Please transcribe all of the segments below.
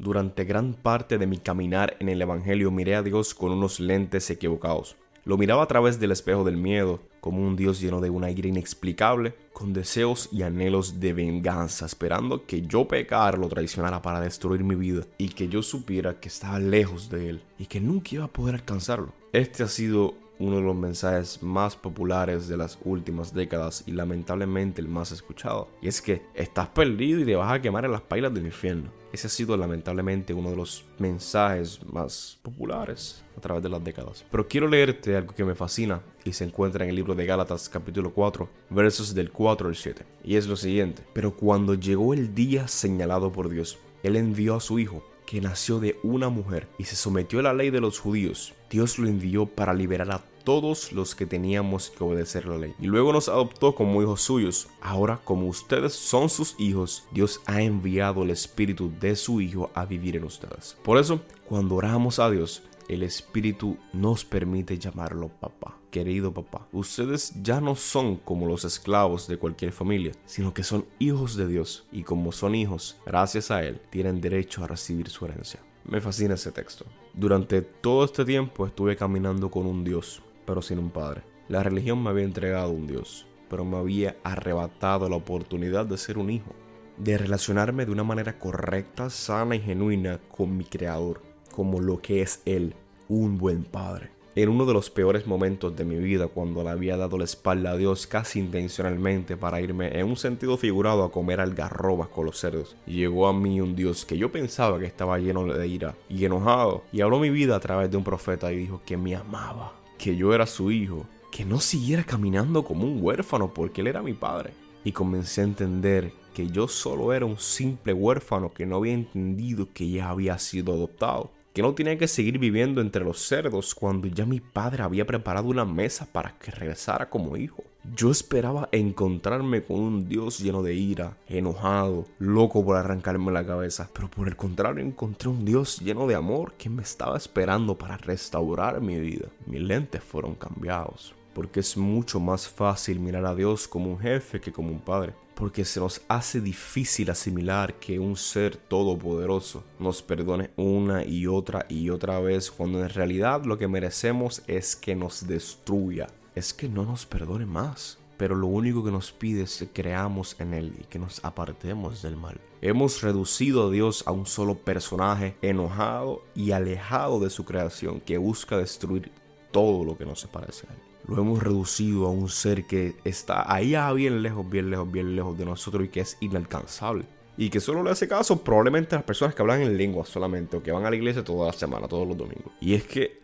Durante gran parte de mi caminar en el Evangelio miré a Dios con unos lentes equivocados. Lo miraba a través del espejo del miedo, como un Dios lleno de una ira inexplicable, con deseos y anhelos de venganza, esperando que yo pecara lo traicionara para destruir mi vida y que yo supiera que estaba lejos de él y que nunca iba a poder alcanzarlo. Este ha sido uno de los mensajes más populares de las últimas décadas y lamentablemente el más escuchado. Y es que estás perdido y te vas a quemar en las pailas del infierno. Ese ha sido lamentablemente uno de los mensajes más populares a través de las décadas. Pero quiero leerte algo que me fascina y se encuentra en el libro de Gálatas capítulo 4 versos del 4 al 7. Y es lo siguiente. Pero cuando llegó el día señalado por Dios, Él envió a su Hijo que nació de una mujer y se sometió a la ley de los judíos, Dios lo envió para liberar a todos los que teníamos que obedecer la ley. Y luego nos adoptó como hijos suyos. Ahora, como ustedes son sus hijos, Dios ha enviado el Espíritu de su Hijo a vivir en ustedes. Por eso, cuando oramos a Dios, el Espíritu nos permite llamarlo papá. Querido papá, ustedes ya no son como los esclavos de cualquier familia, sino que son hijos de Dios y como son hijos, gracias a Él, tienen derecho a recibir su herencia. Me fascina ese texto. Durante todo este tiempo estuve caminando con un Dios, pero sin un Padre. La religión me había entregado un Dios, pero me había arrebatado la oportunidad de ser un hijo, de relacionarme de una manera correcta, sana y genuina con mi Creador, como lo que es Él, un buen Padre. En uno de los peores momentos de mi vida, cuando le había dado la espalda a Dios casi intencionalmente para irme en un sentido figurado a comer algarrobas con los cerdos, llegó a mí un Dios que yo pensaba que estaba lleno de ira y enojado, y habló mi vida a través de un profeta y dijo que me amaba, que yo era su hijo, que no siguiera caminando como un huérfano porque él era mi padre. Y comencé a entender que yo solo era un simple huérfano que no había entendido que ya había sido adoptado que no tenía que seguir viviendo entre los cerdos cuando ya mi padre había preparado una mesa para que regresara como hijo. Yo esperaba encontrarme con un Dios lleno de ira, enojado, loco por arrancarme la cabeza, pero por el contrario encontré un Dios lleno de amor que me estaba esperando para restaurar mi vida. Mis lentes fueron cambiados, porque es mucho más fácil mirar a Dios como un jefe que como un padre porque se nos hace difícil asimilar que un ser todopoderoso nos perdone una y otra y otra vez cuando en realidad lo que merecemos es que nos destruya, es que no nos perdone más. Pero lo único que nos pide es que creamos en Él y que nos apartemos del mal. Hemos reducido a Dios a un solo personaje enojado y alejado de su creación que busca destruir todo lo que no se parece a Él lo hemos reducido a un ser que está ahí bien lejos, bien lejos, bien lejos de nosotros y que es inalcanzable. Y que solo le hace caso probablemente a las personas que hablan en lengua solamente o que van a la iglesia toda la semana, todos los domingos. Y es que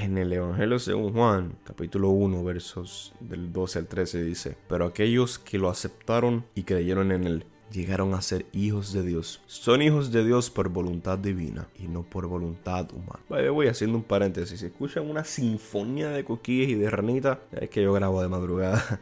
en el Evangelio según Juan, capítulo 1, versos del 12 al 13 dice, pero aquellos que lo aceptaron y creyeron en él, llegaron a ser hijos de Dios. Son hijos de Dios por voluntad divina y no por voluntad humana. voy haciendo un paréntesis. Si escuchan una sinfonía de coquillas y de ranita, es que yo grabo de madrugada.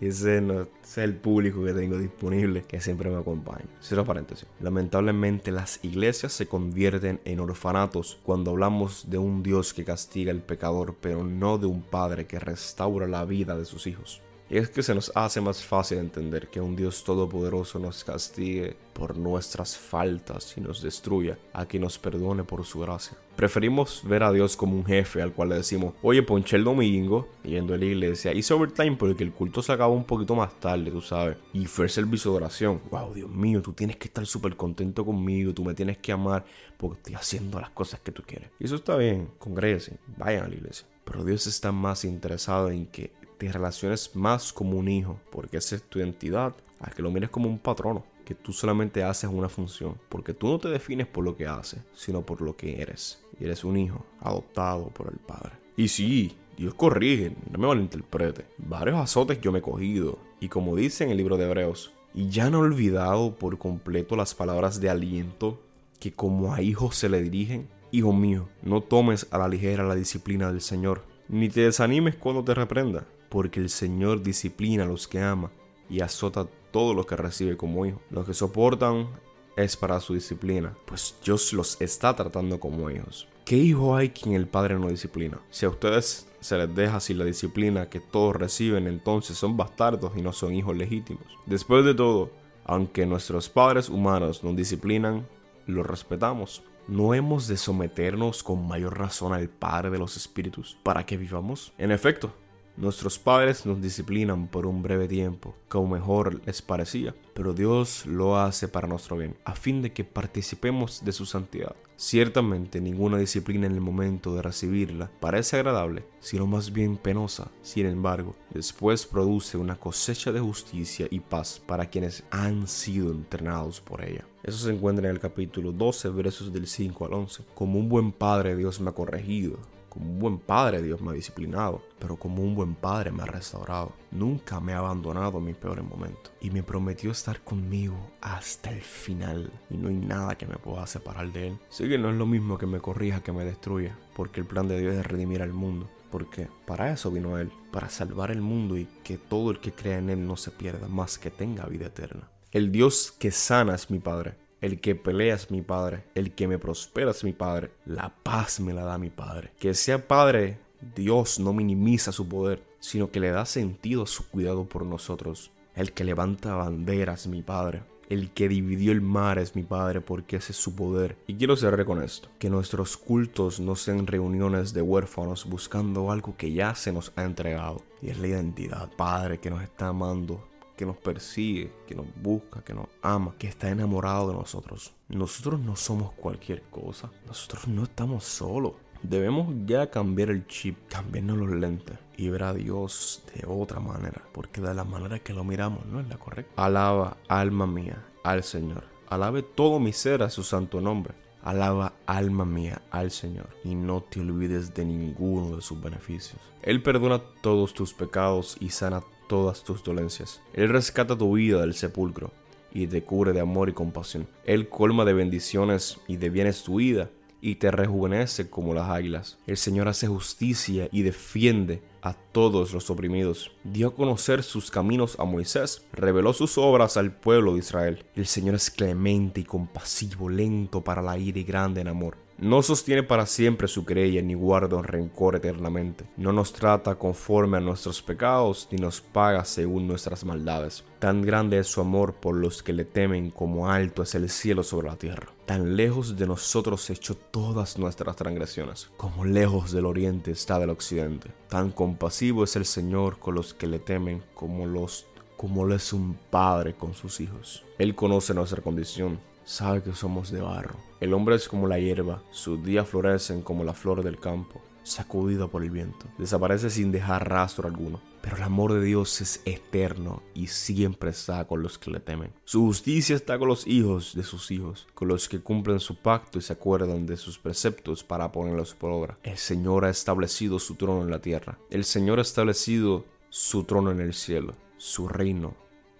Ese, no, es el público que tengo disponible que siempre me acompaña. Paréntesis. Lamentablemente las iglesias se convierten en orfanatos cuando hablamos de un Dios que castiga al pecador, pero no de un Padre que restaura la vida de sus hijos. Y es que se nos hace más fácil entender que un Dios todopoderoso nos castigue por nuestras faltas y nos destruya a que nos perdone por su gracia. Preferimos ver a Dios como un jefe al cual le decimos, oye, ponché el domingo, yendo a la iglesia, hice overtime porque el culto se acaba un poquito más tarde, tú sabes, y fue servicio de oración. Wow, Dios mío, tú tienes que estar súper contento conmigo, tú me tienes que amar porque estoy haciendo las cosas que tú quieres. Y eso está bien, congresen, vayan a la iglesia. Pero Dios está más interesado en que te relaciones más como un hijo, porque esa es tu identidad, a que lo mires como un patrono, que tú solamente haces una función, porque tú no te defines por lo que haces, sino por lo que eres. Y eres un hijo adoptado por el Padre. Y sí, Dios corrige, no me malinterprete. Varios azotes yo me he cogido, y como dice en el libro de Hebreos, y ya no he olvidado por completo las palabras de aliento que como a hijos se le dirigen. Hijo mío, no tomes a la ligera la disciplina del Señor, ni te desanimes cuando te reprenda, porque el Señor disciplina a los que ama y azota a todos los que recibe como hijo. Los que soportan es para su disciplina, pues Dios los está tratando como hijos. ¿Qué hijo hay quien el Padre no disciplina? Si a ustedes se les deja sin la disciplina que todos reciben, entonces son bastardos y no son hijos legítimos. Después de todo, aunque nuestros padres humanos nos disciplinan, lo respetamos. ¿No hemos de someternos con mayor razón al Padre de los Espíritus para que vivamos? En efecto, Nuestros padres nos disciplinan por un breve tiempo, como mejor les parecía, pero Dios lo hace para nuestro bien, a fin de que participemos de su santidad. Ciertamente ninguna disciplina en el momento de recibirla parece agradable, sino más bien penosa. Sin embargo, después produce una cosecha de justicia y paz para quienes han sido entrenados por ella. Eso se encuentra en el capítulo 12, versos del 5 al 11. Como un buen padre Dios me ha corregido como un buen padre Dios me ha disciplinado, pero como un buen padre me ha restaurado. Nunca me ha abandonado en mis peores momentos y me prometió estar conmigo hasta el final y no hay nada que me pueda separar de él. Sí que no es lo mismo que me corrija que me destruya, porque el plan de Dios es redimir al mundo. Porque para eso vino Él, para salvar el mundo y que todo el que crea en Él no se pierda, más que tenga vida eterna. El Dios que sana es mi Padre el que pelea es mi Padre, el que me prospera es mi Padre, la paz me la da mi Padre. Que sea Padre, Dios no minimiza su poder, sino que le da sentido a su cuidado por nosotros. El que levanta banderas, mi Padre. El que dividió el mar es mi Padre porque ese es su poder. Y quiero cerrar con esto, que nuestros cultos no sean reuniones de huérfanos buscando algo que ya se nos ha entregado. Y es la identidad, Padre que nos está amando que nos persigue, que nos busca, que nos ama, que está enamorado de nosotros. Nosotros no somos cualquier cosa. Nosotros no estamos solos. Debemos ya cambiar el chip, cambiarnos los lentes y ver a Dios de otra manera, porque de la manera que lo miramos no es la correcta. Alaba, alma mía, al Señor. Alabe todo mi ser a su santo nombre. Alaba alma mía al Señor y no te olvides de ninguno de sus beneficios. Él perdona todos tus pecados y sana todas tus dolencias. Él rescata tu vida del sepulcro y te cubre de amor y compasión. Él colma de bendiciones y de bienes tu vida y te rejuvenece como las águilas. El Señor hace justicia y defiende a todos los oprimidos. Dio a conocer sus caminos a Moisés, reveló sus obras al pueblo de Israel. El Señor es clemente y compasivo, lento para la ira y grande en amor no sostiene para siempre su querella ni guarda rencor eternamente. No nos trata conforme a nuestros pecados ni nos paga según nuestras maldades. Tan grande es su amor por los que le temen como alto es el cielo sobre la tierra. Tan lejos de nosotros echó todas nuestras transgresiones, como lejos del oriente está del occidente. Tan compasivo es el Señor con los que le temen como los como lo es un padre con sus hijos. Él conoce nuestra condición sabe que somos de barro. El hombre es como la hierba, sus días florecen como la flor del campo, sacudida por el viento. Desaparece sin dejar rastro alguno. Pero el amor de Dios es eterno y siempre está con los que le temen. Su justicia está con los hijos de sus hijos, con los que cumplen su pacto y se acuerdan de sus preceptos para ponerlos por obra. El Señor ha establecido su trono en la tierra. El Señor ha establecido su trono en el cielo. Su reino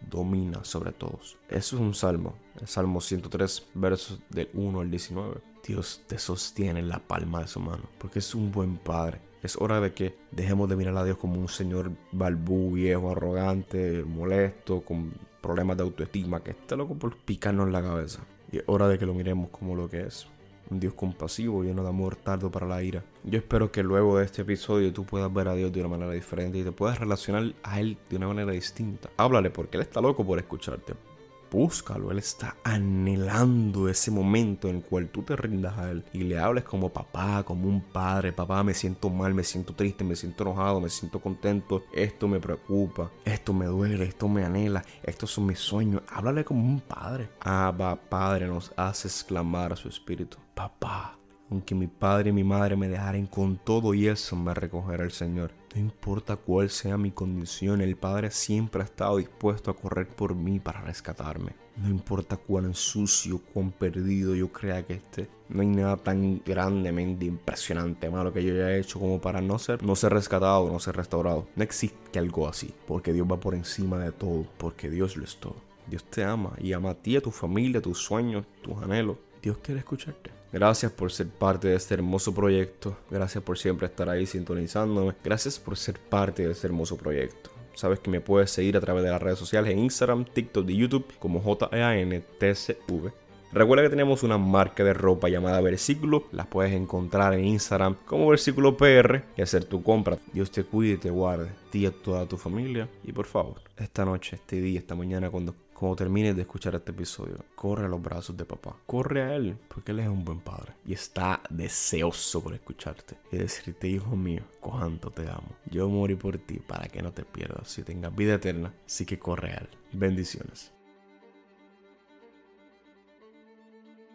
domina sobre todos. Eso es un salmo, el Salmo 103, versos del 1 al 19. Dios te sostiene en la palma de su mano, porque es un buen padre. Es hora de que dejemos de mirar a Dios como un señor balbú, viejo, arrogante, molesto, con problemas de autoestima, que está loco por picarnos en la cabeza. Y es hora de que lo miremos como lo que es, un Dios compasivo, lleno de amor, tardo para la ira. Yo espero que luego de este episodio tú puedas ver a Dios de una manera diferente y te puedas relacionar a Él de una manera distinta. Háblale porque Él está loco por escucharte búscalo. Él está anhelando ese momento en el cual tú te rindas a Él y le hables como papá, como un padre. Papá, me siento mal, me siento triste, me siento enojado, me siento contento. Esto me preocupa, esto me duele, esto me anhela, estos son mis sueños. Háblale como un padre. Abba, Padre, nos hace exclamar a su espíritu. Papá, aunque mi padre y mi madre me dejaren con todo y eso me recogerá el Señor. No importa cuál sea mi condición, el Padre siempre ha estado dispuesto a correr por mí para rescatarme. No importa cuán sucio, cuán perdido yo crea que esté. No hay nada tan grandemente impresionante, malo que yo haya hecho como para no ser, no ser rescatado, no ser restaurado. No existe algo así, porque Dios va por encima de todo, porque Dios lo es todo. Dios te ama y ama a ti, a tu familia, a tus sueños, tus anhelos. Dios quiere escucharte. Gracias por ser parte de este hermoso proyecto. Gracias por siempre estar ahí sintonizándome. Gracias por ser parte de este hermoso proyecto. Sabes que me puedes seguir a través de las redes sociales en Instagram, TikTok y YouTube como JEANTCV. Recuerda que tenemos una marca de ropa llamada Versículo. Las puedes encontrar en Instagram como Versículo PR y hacer tu compra. Dios te cuide y te guarde. Ti y a toda tu familia. Y por favor, esta noche, este día, esta mañana, cuando cuando termines de escuchar este episodio, corre a los brazos de papá. Corre a él, porque él es un buen padre. Y está deseoso por escucharte. Y decirte, hijo mío, cuánto te amo. Yo morí por ti para que no te pierdas. Si tengas vida eterna, sí que corre a él. Bendiciones.